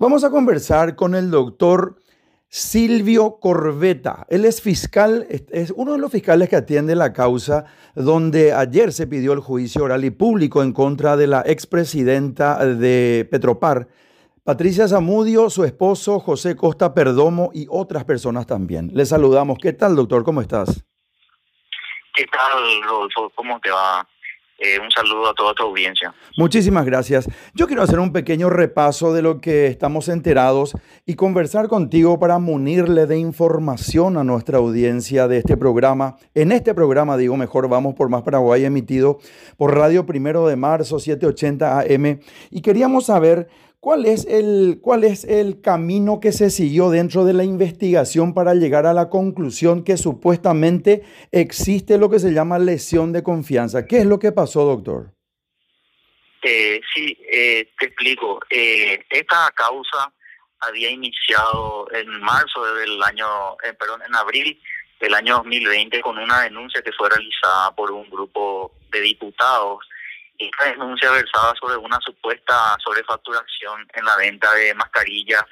Vamos a conversar con el doctor Silvio Corbeta. Él es fiscal, es uno de los fiscales que atiende la causa donde ayer se pidió el juicio oral y público en contra de la expresidenta de Petropar, Patricia Zamudio, su esposo José Costa Perdomo y otras personas también. Le saludamos. ¿Qué tal, doctor? ¿Cómo estás? ¿Qué tal, Rodolfo? ¿Cómo te va? Eh, un saludo a toda tu audiencia. Muchísimas gracias. Yo quiero hacer un pequeño repaso de lo que estamos enterados y conversar contigo para munirle de información a nuestra audiencia de este programa. En este programa, digo mejor, vamos por Más Paraguay, emitido por Radio Primero de Marzo, 780 AM. Y queríamos saber ¿Cuál es, el, ¿Cuál es el camino que se siguió dentro de la investigación para llegar a la conclusión que supuestamente existe lo que se llama lesión de confianza? ¿Qué es lo que pasó, doctor? Eh, sí, eh, te explico. Eh, esta causa había iniciado en marzo del año, perdón, en abril del año 2020 con una denuncia que fue realizada por un grupo de diputados esta denuncia versaba sobre una supuesta sobrefacturación en la venta de mascarillas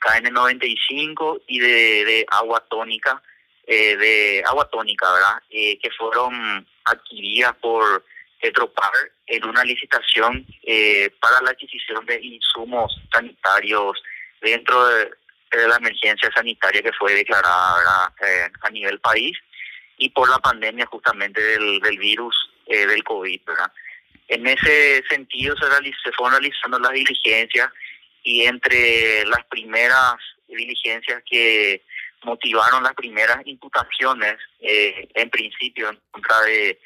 KN95 y de, agua tónica, eh, de agua tónica, ¿verdad? Eh, que fueron adquiridas por Petropar en una licitación eh, para la adquisición de insumos sanitarios dentro de, la emergencia sanitaria que fue declarada a nivel país y por la pandemia justamente del, virus del COVID, ¿verdad? En ese sentido se, se fueron realizando las diligencias y entre las primeras diligencias que motivaron las primeras imputaciones, eh, en principio en contra de,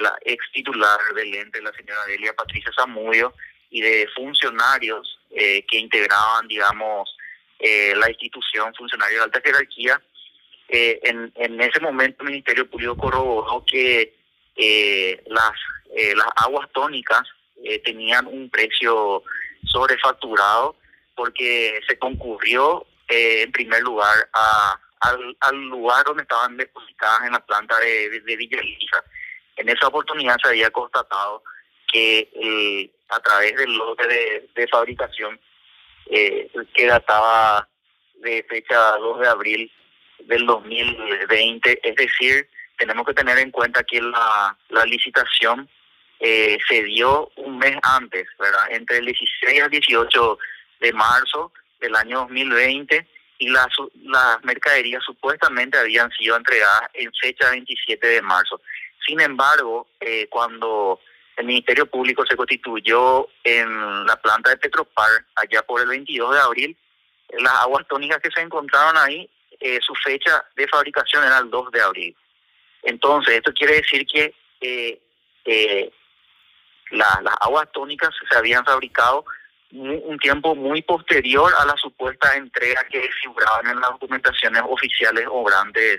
la ex titular del ente, la señora Delia Patricia Zamudio, y de funcionarios eh, que integraban, digamos, eh, la institución, funcionarios de alta jerarquía. en, en ese momento el Ministerio Público corroboró que las eh, las aguas tónicas eh, tenían un precio sobrefacturado porque se concurrió eh, en primer lugar a, al, lugar donde estaban depositadas en la planta de, de, Villa En esa oportunidad se había constatado que a través del lote de, de fabricación que databa de fecha 2 de abril del 2020, es decir, tenemos que tener en cuenta que la, licitación eh, se dio un mes antes, ¿verdad? Entre el 16 al 18 de marzo del año 2020 y las, las mercaderías supuestamente habían sido entregadas en fecha 27 de marzo. Sin embargo, eh, cuando el Ministerio Público se constituyó en la planta de Petropar allá por el 22 de abril, las aguas tónicas que se encontraron ahí, eh, su fecha de fabricación era el 2 de abril. Entonces, esto quiere decir que eh, eh, las aguas tónicas se habían fabricado un tiempo muy posterior a la supuesta entrega que figuraban en las documentaciones oficiales obrantes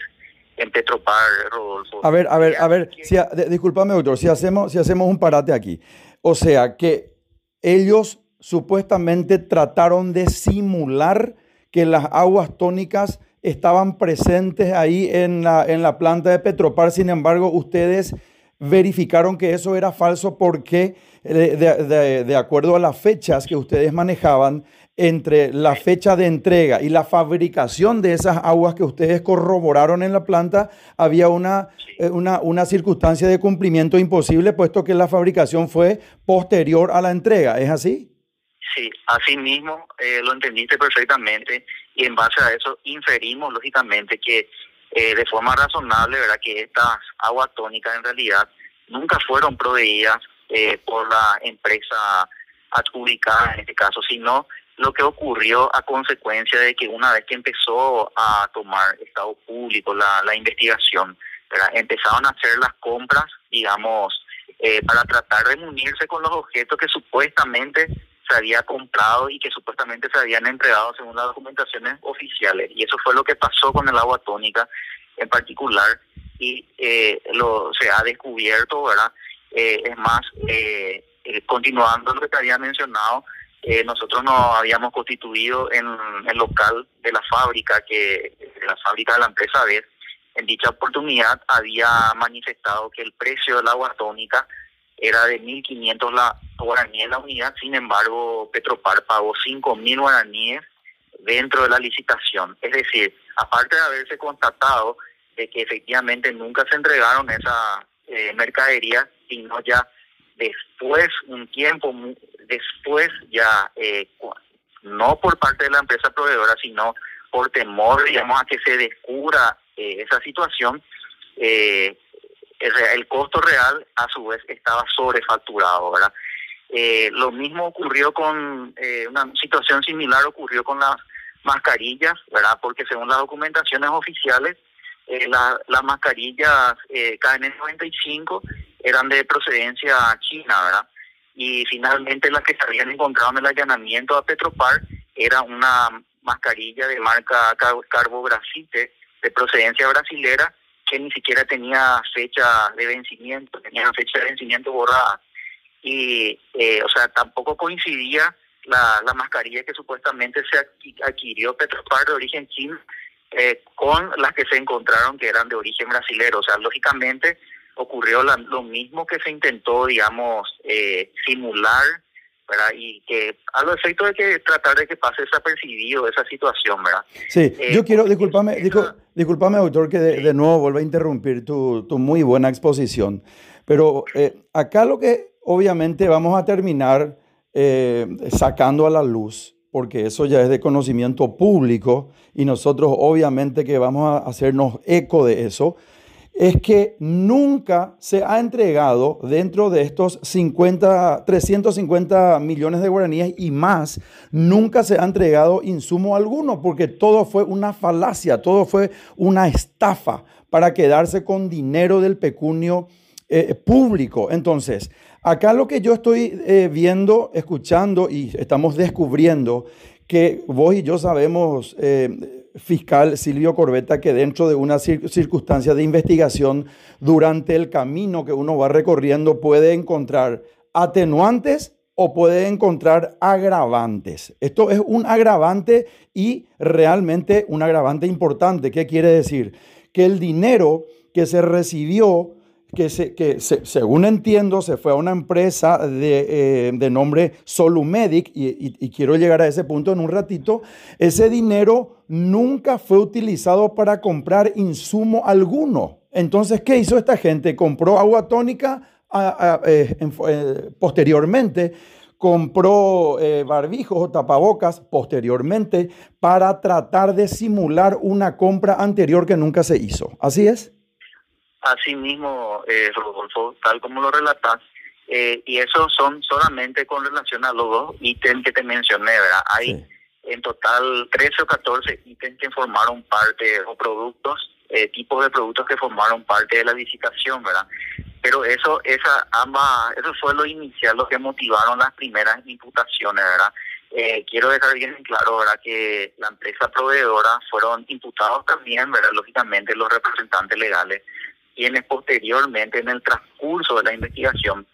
en Petropar, Rodolfo. A ver, a ver, a ver, si, discúlpame, doctor, si hacemos, si hacemos un parate aquí. O sea, que ellos supuestamente trataron de simular que las aguas tónicas estaban presentes ahí en la, en la planta de Petropar, sin embargo, ustedes verificaron que eso era falso porque eh, de, acuerdo a las fechas que ustedes manejaban, entre la fecha de entrega y la fabricación de esas aguas que ustedes corroboraron en la planta, había una, eh, una, una circunstancia de cumplimiento imposible, puesto que la fabricación fue posterior a la entrega. ¿Es así? Sí, así mismo eh, lo entendiste perfectamente y en base a eso inferimos lógicamente que eh, de forma razonable, ¿verdad? Que estas aguas tónicas en realidad nunca fueron proveídas eh, por la empresa adjudicada en este caso, sino lo que ocurrió a consecuencia de que una vez que empezó a tomar Estado público la, la investigación, ¿verdad? empezaron a hacer las compras, digamos, eh, para tratar de munirse con los objetos que supuestamente se había comprado y que supuestamente se habían entregado según las documentaciones oficiales. Y eso fue lo que pasó con el agua tónica en particular y eh, lo se ha descubierto, ¿verdad? Eh, es más, eh, continuando lo que te había mencionado, nosotros nos habíamos constituido en el local de la fábrica, que la fábrica de la empresa B. En dicha oportunidad había manifestado que el precio del agua tónica era de 1.500 la guaraníes la unidad, sin embargo Petropar pagó 5.000 guaraníes dentro de la licitación. Es decir, aparte de haberse constatado de que efectivamente nunca se entregaron esa eh, mercadería, sino ya después, un tiempo después, ya eh, no por parte de la empresa proveedora, sino por temor, digamos, a que se descubra eh, esa situación, eh, el, costo real a su vez estaba sobrefacturado, ¿verdad? Eh, lo mismo ocurrió con, una situación similar ocurrió con las mascarillas, ¿verdad? Porque según las documentaciones oficiales, las mascarillas KN95 eran de procedencia china, ¿verdad? Y finalmente las que se habían encontrado en el allanamiento a Petropar era una mascarilla de marca Carbografite de procedencia brasilera que ni siquiera tenía fecha de vencimiento, tenía fecha de vencimiento borrada. Y, eh, o sea, tampoco coincidía la, la mascarilla que supuestamente se adquirió Petropar de origen chino eh, con las que se encontraron que eran de origen brasilero. O sea, lógicamente ocurrió lo mismo que se intentó, digamos, eh, simular ¿verdad? Y que a lo efecto de que tratar de que pase desapercibido esa situación, ¿verdad? Sí, eh, yo quiero, discúlpame, discúlpame, doctor, que de, nuevo vuelva a interrumpir tu, tu, muy buena exposición, pero eh, acá lo que obviamente vamos a terminar eh, sacando a la luz, porque eso ya es de conocimiento público y nosotros obviamente que vamos a hacernos eco de eso, es que nunca se ha entregado dentro de estos 50, 350 millones de guaraníes y más, nunca se ha entregado insumo alguno, porque todo fue una falacia, todo fue una estafa para quedarse con dinero del pecunio eh, público. Entonces, acá lo que yo estoy eh, viendo, escuchando y estamos descubriendo que vos y yo sabemos... Eh, fiscal Silvio Corbeta que dentro de una circunstancia de investigación durante el camino que uno va recorriendo puede encontrar atenuantes o puede encontrar agravantes. Esto es un agravante y realmente un agravante importante. ¿Qué quiere decir? Que el dinero que se recibió que, se, que según entiendo se fue a una empresa de, eh, nombre Solumedic y, quiero llegar a ese punto en un ratito, ese dinero nunca fue utilizado para comprar insumo alguno. Entonces, ¿qué hizo esta gente? Compró agua tónica eh, eh, posteriormente compró barbijos o tapabocas posteriormente para tratar de simular una compra anterior que nunca se hizo. ¿Así es? Así mismo, eh, Rodolfo, tal como lo relatas, eh, y eso son solamente con relación a los dos ítems que te mencioné, ¿verdad? Hay en total 13 o 14 ítems que formaron parte, o productos, eh, tipos de productos que formaron parte de la licitación, ¿verdad? Pero eso, esa, ambas, eso fue lo inicial, lo que motivaron las primeras imputaciones, ¿verdad? Eh, quiero dejar bien claro, ¿verdad? Que la empresa proveedora fueron imputados también, ¿verdad? Lógicamente los representantes legales quienes posteriormente en el transcurso de la investigación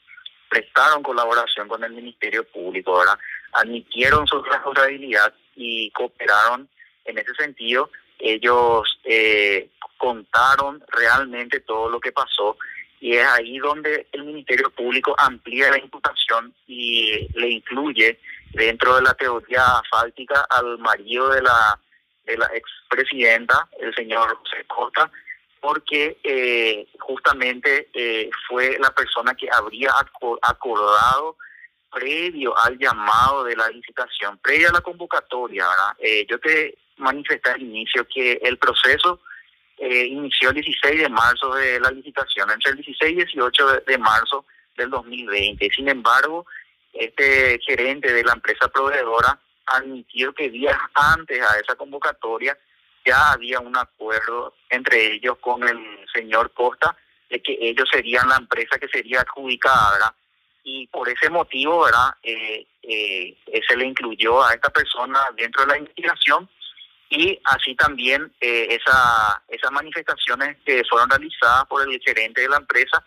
prestaron colaboración con el Ministerio Público, ¿verdad? admitieron su responsabilidad y cooperaron en ese sentido. Ellos eh, contaron realmente todo lo que pasó y es ahí donde el Ministerio Público amplía la imputación y le incluye dentro de la teoría fáltica al marido de la de la expresidenta, el señor José Costa, porque eh, justamente eh, fue la persona que habría acordado previo al llamado de la licitación, previo a la convocatoria, eh, yo te manifesté al inicio que el proceso inició el 16 de marzo de la licitación, entre el 16 y 18 de, marzo del 2020. Sin embargo, este gerente de la empresa proveedora admitió que días antes a esa convocatoria ya había un acuerdo entre ellos con el señor Costa de que ellos serían la empresa que sería adjudicada, ¿verdad? Y por ese motivo, ¿verdad? Eh, eh, se le incluyó a esta persona dentro de la investigación y así también eh, esa, esas manifestaciones que fueron realizadas por el gerente de la empresa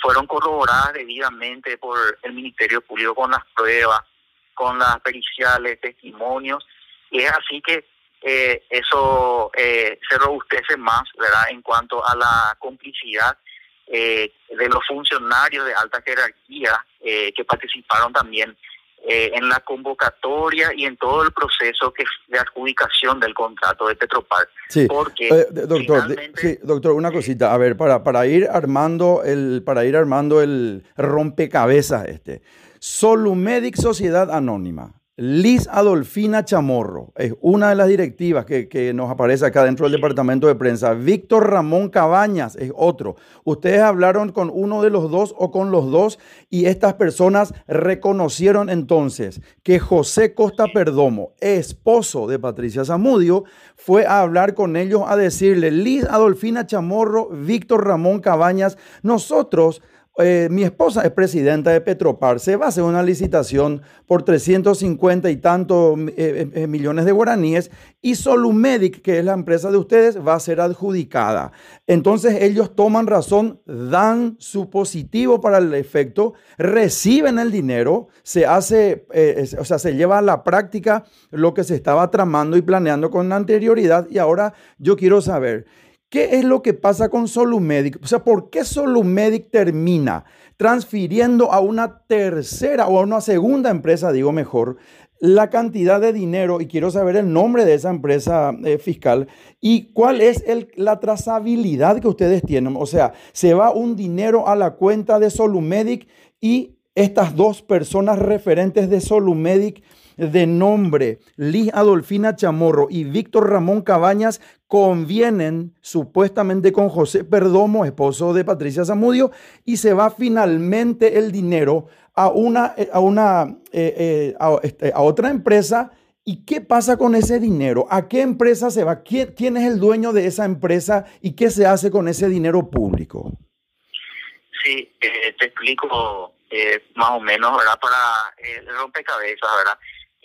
fueron corroboradas debidamente por el Ministerio Público con las pruebas, con las periciales, testimonios, y es así que eh, eso eh, se robustece más, ¿verdad? En cuanto a la complicidad eh, de los funcionarios de alta jerarquía eh, que participaron también eh, en la convocatoria y en todo el proceso que de adjudicación del contrato de Petropar. Sí, porque doctor, sí, doctor, una cosita, a ver, para, para ir armando el, para ir armando el rompecabezas este. Solumedic Sociedad Anónima Liz Adolfina Chamorro es una de las directivas que, nos aparece acá dentro del departamento de prensa. Víctor Ramón Cabañas es otro. Ustedes hablaron con uno de los dos o con los dos y estas personas reconocieron entonces que José Costa Perdomo, esposo de Patricia Zamudio, fue a hablar con ellos a decirle, Liz Adolfina Chamorro, Víctor Ramón Cabañas, nosotros eh, mi esposa es presidenta de Petropar, se va a hacer una licitación por 350 y tantos eh, eh, millones de guaraníes y Solumedic, que es la empresa de ustedes, va a ser adjudicada. Entonces ellos toman razón, dan su positivo para el efecto, reciben el dinero, se hace, o sea, se lleva a la práctica lo que se estaba tramando y planeando con anterioridad y ahora yo quiero saber. ¿Qué es lo que pasa con Solumedic? O sea, ¿por qué Solumedic termina transfiriendo a una tercera o a una segunda empresa, digo mejor, la cantidad de dinero? Y quiero saber el nombre de esa empresa eh, fiscal y cuál es la trazabilidad que ustedes tienen. O sea, se va un dinero a la cuenta de Solumedic y estas dos personas referentes de Solumedic de nombre Liz Adolfina Chamorro y Víctor Ramón Cabañas convienen supuestamente con José Perdomo, esposo de Patricia Zamudio, y se va finalmente el dinero a una, eh, a una eh, eh, este, a, otra empresa. ¿Y qué pasa con ese dinero? ¿A qué empresa se va? ¿Quién, quién es el dueño de esa empresa y qué se hace con ese dinero público? Sí, te explico más o menos, ¿verdad? Para el rompecabezas, ¿verdad?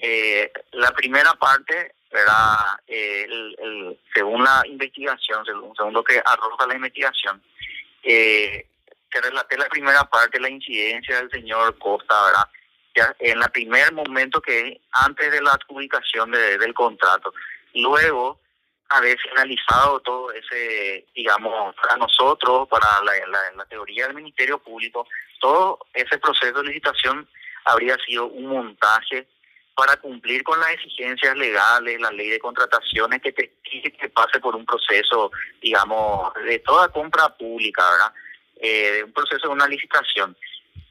Eh, la primera parte, era eh, el, según la investigación, según, lo que arroja la investigación, eh, te relaté la primera parte, la incidencia del señor Costa, ¿verdad? Ya en el primer momento que antes de la adjudicación del contrato. Luego, haber finalizado todo ese, digamos, para nosotros, para la, la teoría del Ministerio Público, todo ese proceso de licitación habría sido un montaje para cumplir con las exigencias legales, la ley de contrataciones que te que pase por un proceso, digamos, de toda compra pública, ¿verdad? Eh, un proceso de una licitación.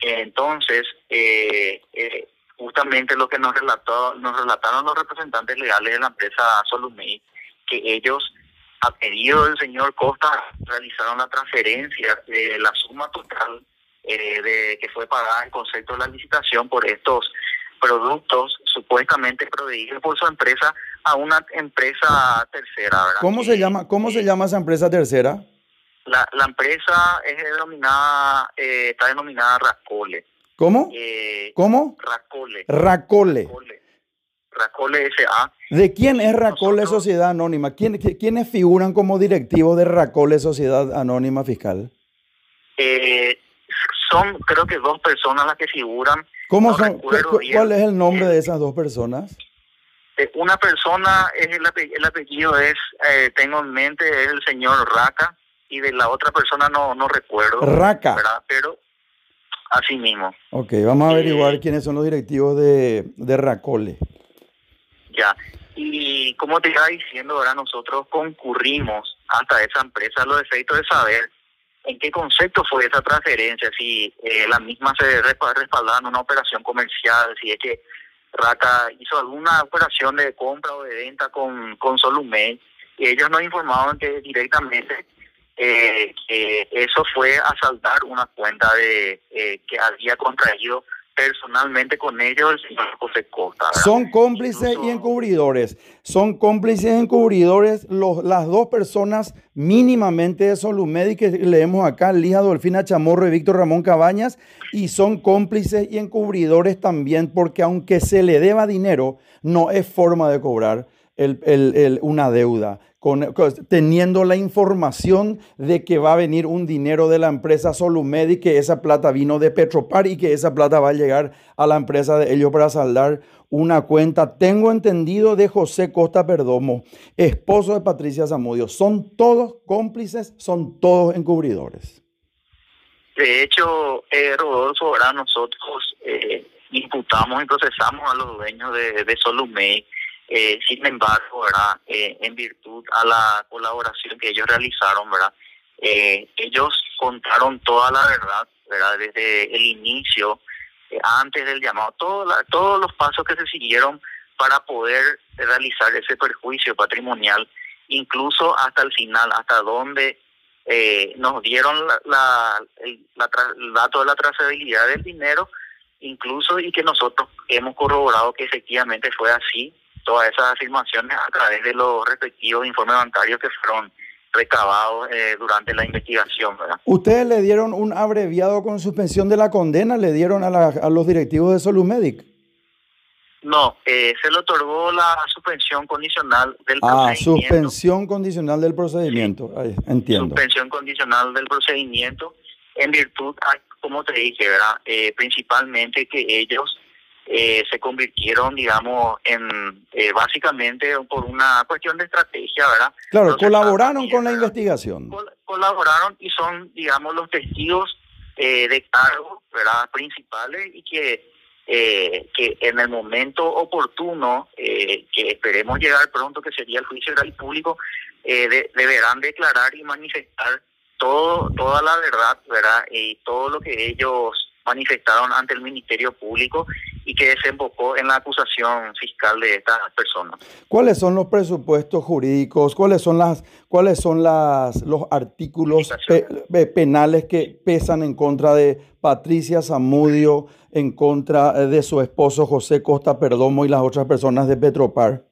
Entonces, eh, eh, justamente lo que nos relató, nos relataron los representantes legales de la empresa Solumei, que ellos, a pedido del señor Costa, realizaron la transferencia de la suma total de que fue pagada en concepto de la licitación por estos productos supuestamente proveídos por su empresa a una empresa tercera. ¿verdad? ¿Cómo se llama cómo se llama esa empresa tercera? La, la empresa es denominada eh, está denominada Racole. ¿Cómo? Eh, ¿Cómo? Racole. Racole. Racole S.A. ¿De quién es Racole Sociedad Anónima? ¿Quién, ¿Quiénes figuran como directivos de Racole Sociedad Anónima Fiscal? Eh, son creo que dos personas las que figuran. ¿Cómo son, ¿Cuál es el nombre de esas dos personas? Eh, una persona, es el, apellido, es, eh, tengo en mente, es el señor Raca, y de la otra persona no, no recuerdo. Raca. Pero así mismo. Ok, vamos a averiguar quiénes son los directivos de, de Racole. Ya, y como te iba diciendo, ahora nosotros concurrimos hasta esa empresa los efectos de saber ¿En qué concepto fue esa transferencia? Si eh, la misma se respaldaba en una operación comercial, si es que Raca hizo alguna operación de compra o de venta con, con Solumé, y ellos nos informaban que directamente eh, que eso fue asaltar una cuenta de eh, que había contraído personalmente con ellos el señor José Costa. Son cómplices y encubridores. Son cómplices y encubridores los, las dos personas mínimamente de Solumedi que leemos acá, Lija Dolfina Chamorro y Víctor Ramón Cabañas, y son cómplices y encubridores también porque aunque se le deba dinero, no es forma de cobrar una deuda teniendo la información de que va a venir un dinero de la empresa Solumedi, que esa plata vino de Petropar y que esa plata va a llegar a la empresa de ellos para saldar una cuenta. Tengo entendido de José Costa Perdomo, esposo de Patricia Zamudio. Son todos cómplices, son todos encubridores. De hecho, eh, Rodolfo, ahora nosotros eh, imputamos y procesamos a los dueños de, de eh, sin embargo, ¿verdad? Eh, en virtud a la colaboración que ellos realizaron, ¿verdad? Eh, ellos contaron toda la verdad, ¿verdad? Desde el inicio, eh, antes del llamado, todo la, todos los pasos que se siguieron para poder realizar ese perjuicio patrimonial, incluso hasta el final, hasta donde eh, nos dieron la, la, el, la el dato de la trazabilidad del dinero, incluso y que nosotros hemos corroborado que efectivamente fue así, todas esas afirmaciones a través de los respectivos informes bancarios que fueron recabados eh, durante la investigación, ¿verdad? ¿Ustedes le dieron un abreviado con suspensión de la condena? ¿Le dieron a, la- a los directivos de Solumedic? No, eh, se le otorgó la suspensión condicional del Ah, procedimiento. suspensión condicional del procedimiento. Entiendo. suspensión condicional del procedimiento en virtud, a, como te dije, ¿verdad? Eh, principalmente que ellos eh, se convirtieron, digamos, en eh, básicamente por una cuestión de estrategia, ¿verdad? Claro, Entonces, colaboraron con la investigación. Col- colaboraron y son, digamos, los testigos eh, de cargo, ¿verdad? Principales y que eh, que en el momento oportuno, eh, que esperemos llegar pronto, que sería el juicio oral público, eh, de- deberán declarar y manifestar todo toda la verdad, ¿verdad? Y todo lo que ellos manifestaron ante el Ministerio Público y que desembocó en la acusación fiscal de estas personas. ¿Cuáles son los presupuestos jurídicos? ¿Cuáles son las cuáles son las los artículos pe- pe- penales que pesan en contra de Patricia Zamudio, en contra de su esposo José Costa Perdomo y las otras personas de Petropar?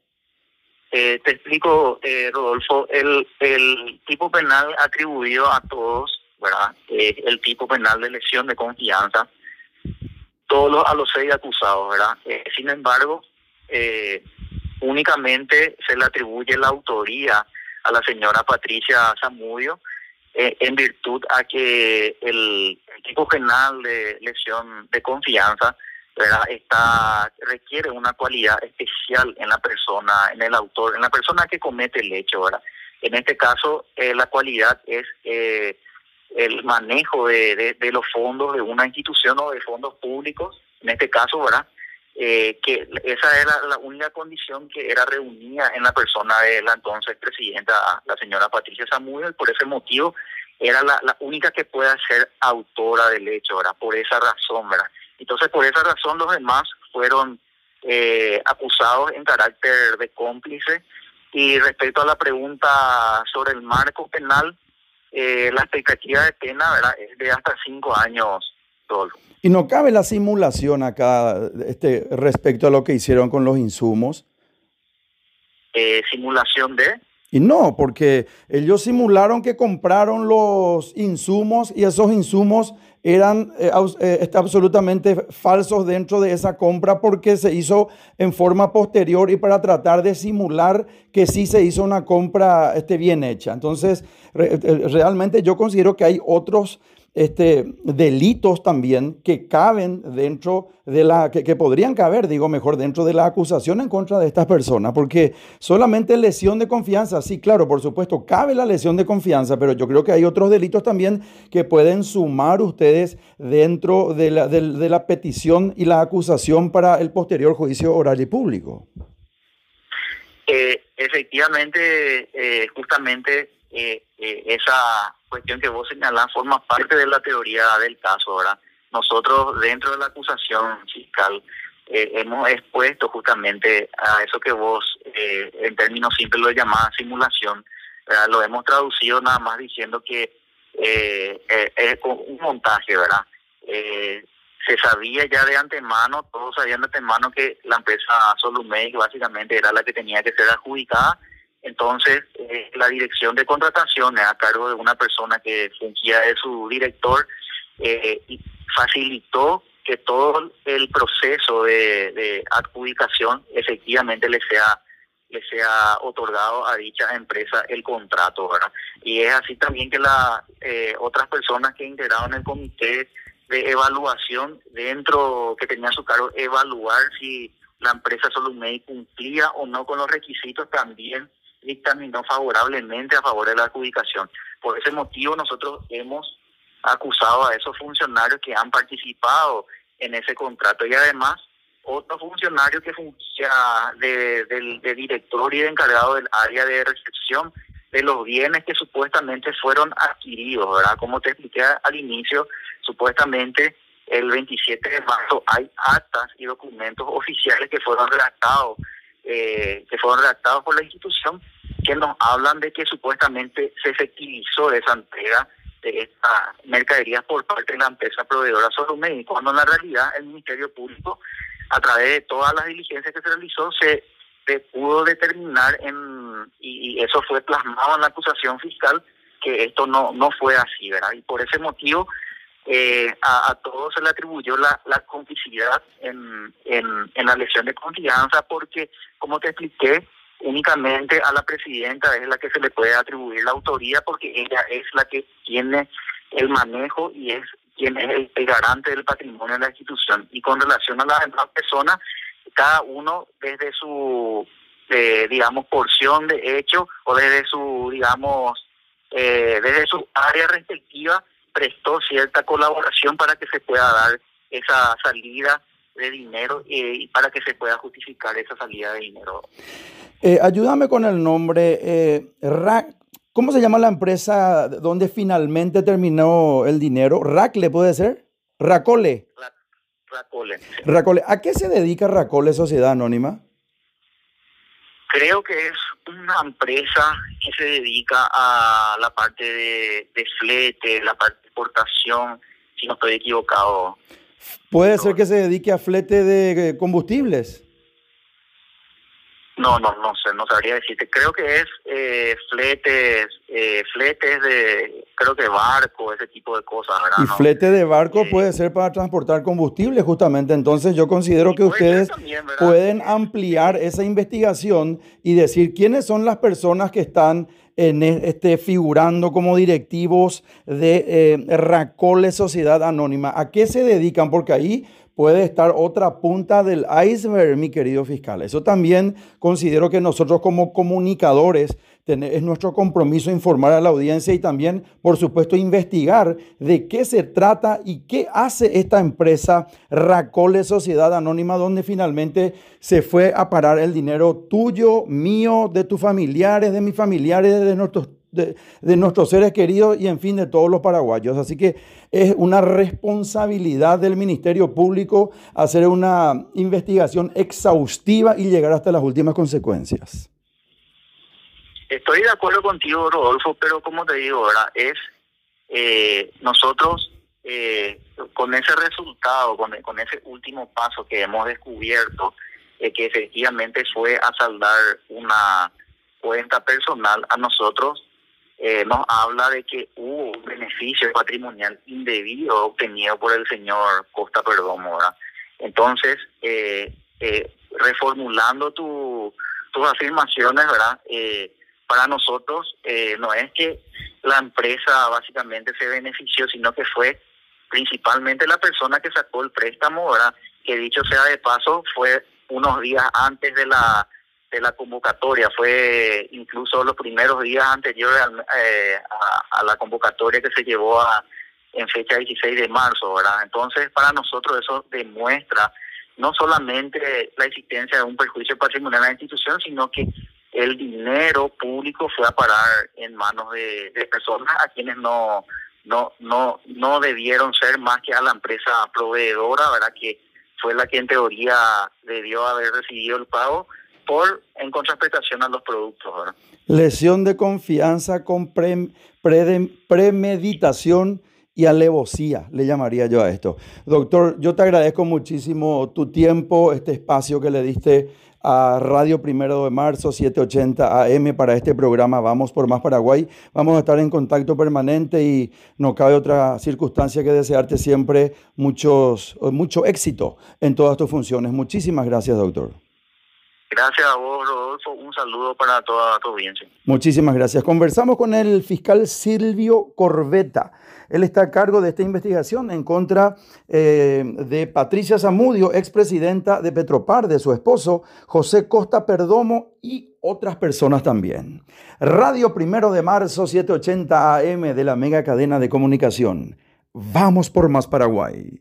Eh, te explico, eh, Rodolfo, el, el tipo penal atribuido a todos, ¿verdad? Eh, el tipo penal de lesión de confianza, todos los, a los seis acusados, ¿verdad? Eh, sin embargo, eh, únicamente se le atribuye la autoría a la señora Patricia Zamudio eh, en virtud a que el, tipo penal de lesión de confianza ¿verdad? Está, requiere una cualidad especial en la persona, en el autor, en la persona que comete el hecho, ¿verdad? En este caso, eh, la cualidad es eh, el manejo de, de, los fondos de una institución o de fondos públicos, en este caso, ¿verdad? Eh, que esa era la única condición que era reunida en la persona de la entonces presidenta, la señora Patricia y por ese motivo era la, la única que pueda ser autora del hecho, ¿verdad? Por esa razón, ¿verdad? Entonces, por esa razón, los demás fueron eh, acusados en carácter de cómplice. Y respecto a la pregunta sobre el marco penal, eh, la expectativa de pena ¿verdad? es de hasta cinco años. Todo. Y no cabe la simulación acá este, respecto a lo que hicieron con los insumos. Eh, simulación de. Y no, porque ellos simularon que compraron los insumos y esos insumos eran eh, eh, absolutamente falsos dentro de esa compra porque se hizo en forma posterior y para tratar de simular que sí se hizo una compra este, bien hecha. Entonces, re, realmente yo considero que hay otros este, delitos también que caben dentro de la, que, podrían caber, digo mejor, dentro de la acusación en contra de estas personas, porque solamente lesión de confianza, sí, claro, por supuesto, cabe la lesión de confianza, pero yo creo que hay otros delitos también que pueden sumar ustedes dentro de la, de, de la petición y la acusación para el posterior juicio oral y público. Eh, efectivamente, eh, justamente eh, esa cuestión que vos señalás forma parte de la teoría del caso, ¿verdad? Nosotros dentro de la acusación fiscal eh, hemos expuesto justamente a eso que vos eh, en términos simples lo llamás simulación, lo hemos traducido nada más diciendo que eh, es un montaje, ¿verdad? Eh, se sabía ya de antemano, todos sabían de antemano que la empresa Solumedic básicamente era la que tenía que ser adjudicada entonces, eh, la dirección de contrataciones a cargo de una persona que fungía de su director eh, facilitó que todo el proceso de, adjudicación efectivamente le sea le sea otorgado a dicha empresa el contrato, ¿verdad? Y es así también que las eh, otras personas que integraron el comité de evaluación dentro que tenía a su cargo evaluar si la empresa Solumedic cumplía o no con los requisitos también dictaminó favorablemente a favor de la adjudicación. Por ese motivo nosotros hemos acusado a esos funcionarios que han participado en ese contrato y además otro funcionario que funciona de, de, director y de encargado del área de recepción de los bienes que supuestamente fueron adquiridos, ¿verdad? Como te expliqué al inicio, supuestamente el 27 de marzo hay actas y documentos oficiales que fueron redactados, eh, que fueron redactados por la institución, que nos hablan de que supuestamente se efectivizó esa entrega de esta mercadería por parte de la empresa proveedora Solomé, cuando en la realidad el Ministerio Público, a través de todas las diligencias que se realizó, se, pudo determinar, en, y, eso fue plasmado en la acusación fiscal, que esto no, no fue así, ¿verdad? Y por ese motivo eh, a, todos se le atribuyó la, la complicidad en, en, la lesión de confianza, porque, como te expliqué, únicamente a la presidenta es la que se le puede atribuir la autoría porque ella es la que tiene el manejo y es quien es el, garante del patrimonio de la institución. Y con relación a las demás personas, cada uno desde su, eh, digamos, porción de hecho o desde su, digamos, eh, desde su área respectiva, prestó cierta colaboración para que se pueda dar esa salida de dinero eh, y para que se pueda justificar esa salida de dinero. Eh, ayúdame con el nombre. Eh, ¿Cómo se llama la empresa donde finalmente terminó el dinero? ¿Racle puede ser? ¿Racole? Racole. Racole. ¿A qué se dedica Racole Sociedad Anónima? Creo que es una empresa que se dedica a la parte de, de flete, la parte de exportación, si no estoy equivocado. ¿Puede ser que se dedique a flete de combustibles? No, no, no sé, no sabría decirte. Creo que es eh, fletes, eh, fletes de, creo que barco, ese tipo de cosas, Y flete de barco puede ser para transportar combustible, justamente. Entonces yo considero que ustedes pueden ampliar esa investigación y decir quiénes son las personas que están en este, figurando como directivos de eh, Racole Sociedad Anónima. ¿A qué se dedican? Porque ahí puede estar otra punta del iceberg, mi querido fiscal. Eso también considero que nosotros como comunicadores es nuestro compromiso informar a la audiencia y también, por supuesto, investigar de qué se trata y qué hace esta empresa Racole Sociedad Anónima, donde finalmente se fue a parar el dinero tuyo, mío, de tus familiares, de mis familiares, de nuestros de, nuestros seres queridos y en fin de todos los paraguayos. Así que es una responsabilidad del Ministerio Público hacer una investigación exhaustiva y llegar hasta las últimas consecuencias. Estoy de acuerdo contigo, Rodolfo, pero como te digo, ¿verdad? Es eh, nosotros eh, con ese resultado, con, con, ese último paso que hemos descubierto, eh, que efectivamente fue a saldar una cuenta personal a nosotros, eh, nos habla de que hubo un beneficio patrimonial indebido obtenido por el señor Costa Perdomo. Entonces, eh, eh, reformulando tu, tus afirmaciones, ¿verdad? Para nosotros no es que la empresa básicamente se benefició, sino que fue principalmente la persona que sacó el préstamo, ¿verdad? Que dicho sea de paso, fue unos días antes de la de la convocatoria, fue incluso los primeros días anteriores eh, a, la convocatoria que se llevó a, en fecha 16 de marzo, ¿verdad? Entonces, para nosotros eso demuestra no solamente la existencia de un perjuicio patrimonial a la institución, sino que el dinero público fue a parar en manos de, de personas a quienes no, no, no, no debieron ser más que a la empresa proveedora, ¿verdad? Que fue la que en teoría debió haber recibido el pago por en contraprestación a los productos. Lesión de confianza con premeditación y alevosía, le llamaría yo a esto. Doctor, yo te agradezco muchísimo tu tiempo, este espacio que le diste a Radio Primero de Marzo, 780 AM para este programa Vamos por Más Paraguay. Vamos a estar en contacto permanente y no cabe otra circunstancia que desearte siempre muchos, mucho éxito en todas tus funciones. Muchísimas gracias, doctor. Gracias a vos, Rodolfo. Un saludo para toda tu audiencia. Muchísimas gracias. Conversamos con el fiscal Silvio Corbeta. Él está a cargo de esta investigación en contra eh, de Patricia Zamudio, expresidenta de Petropar, de su esposo José Costa Perdomo y otras personas también. Radio Primero de Marzo, 780 AM de la mega cadena de comunicación. Vamos por más Paraguay.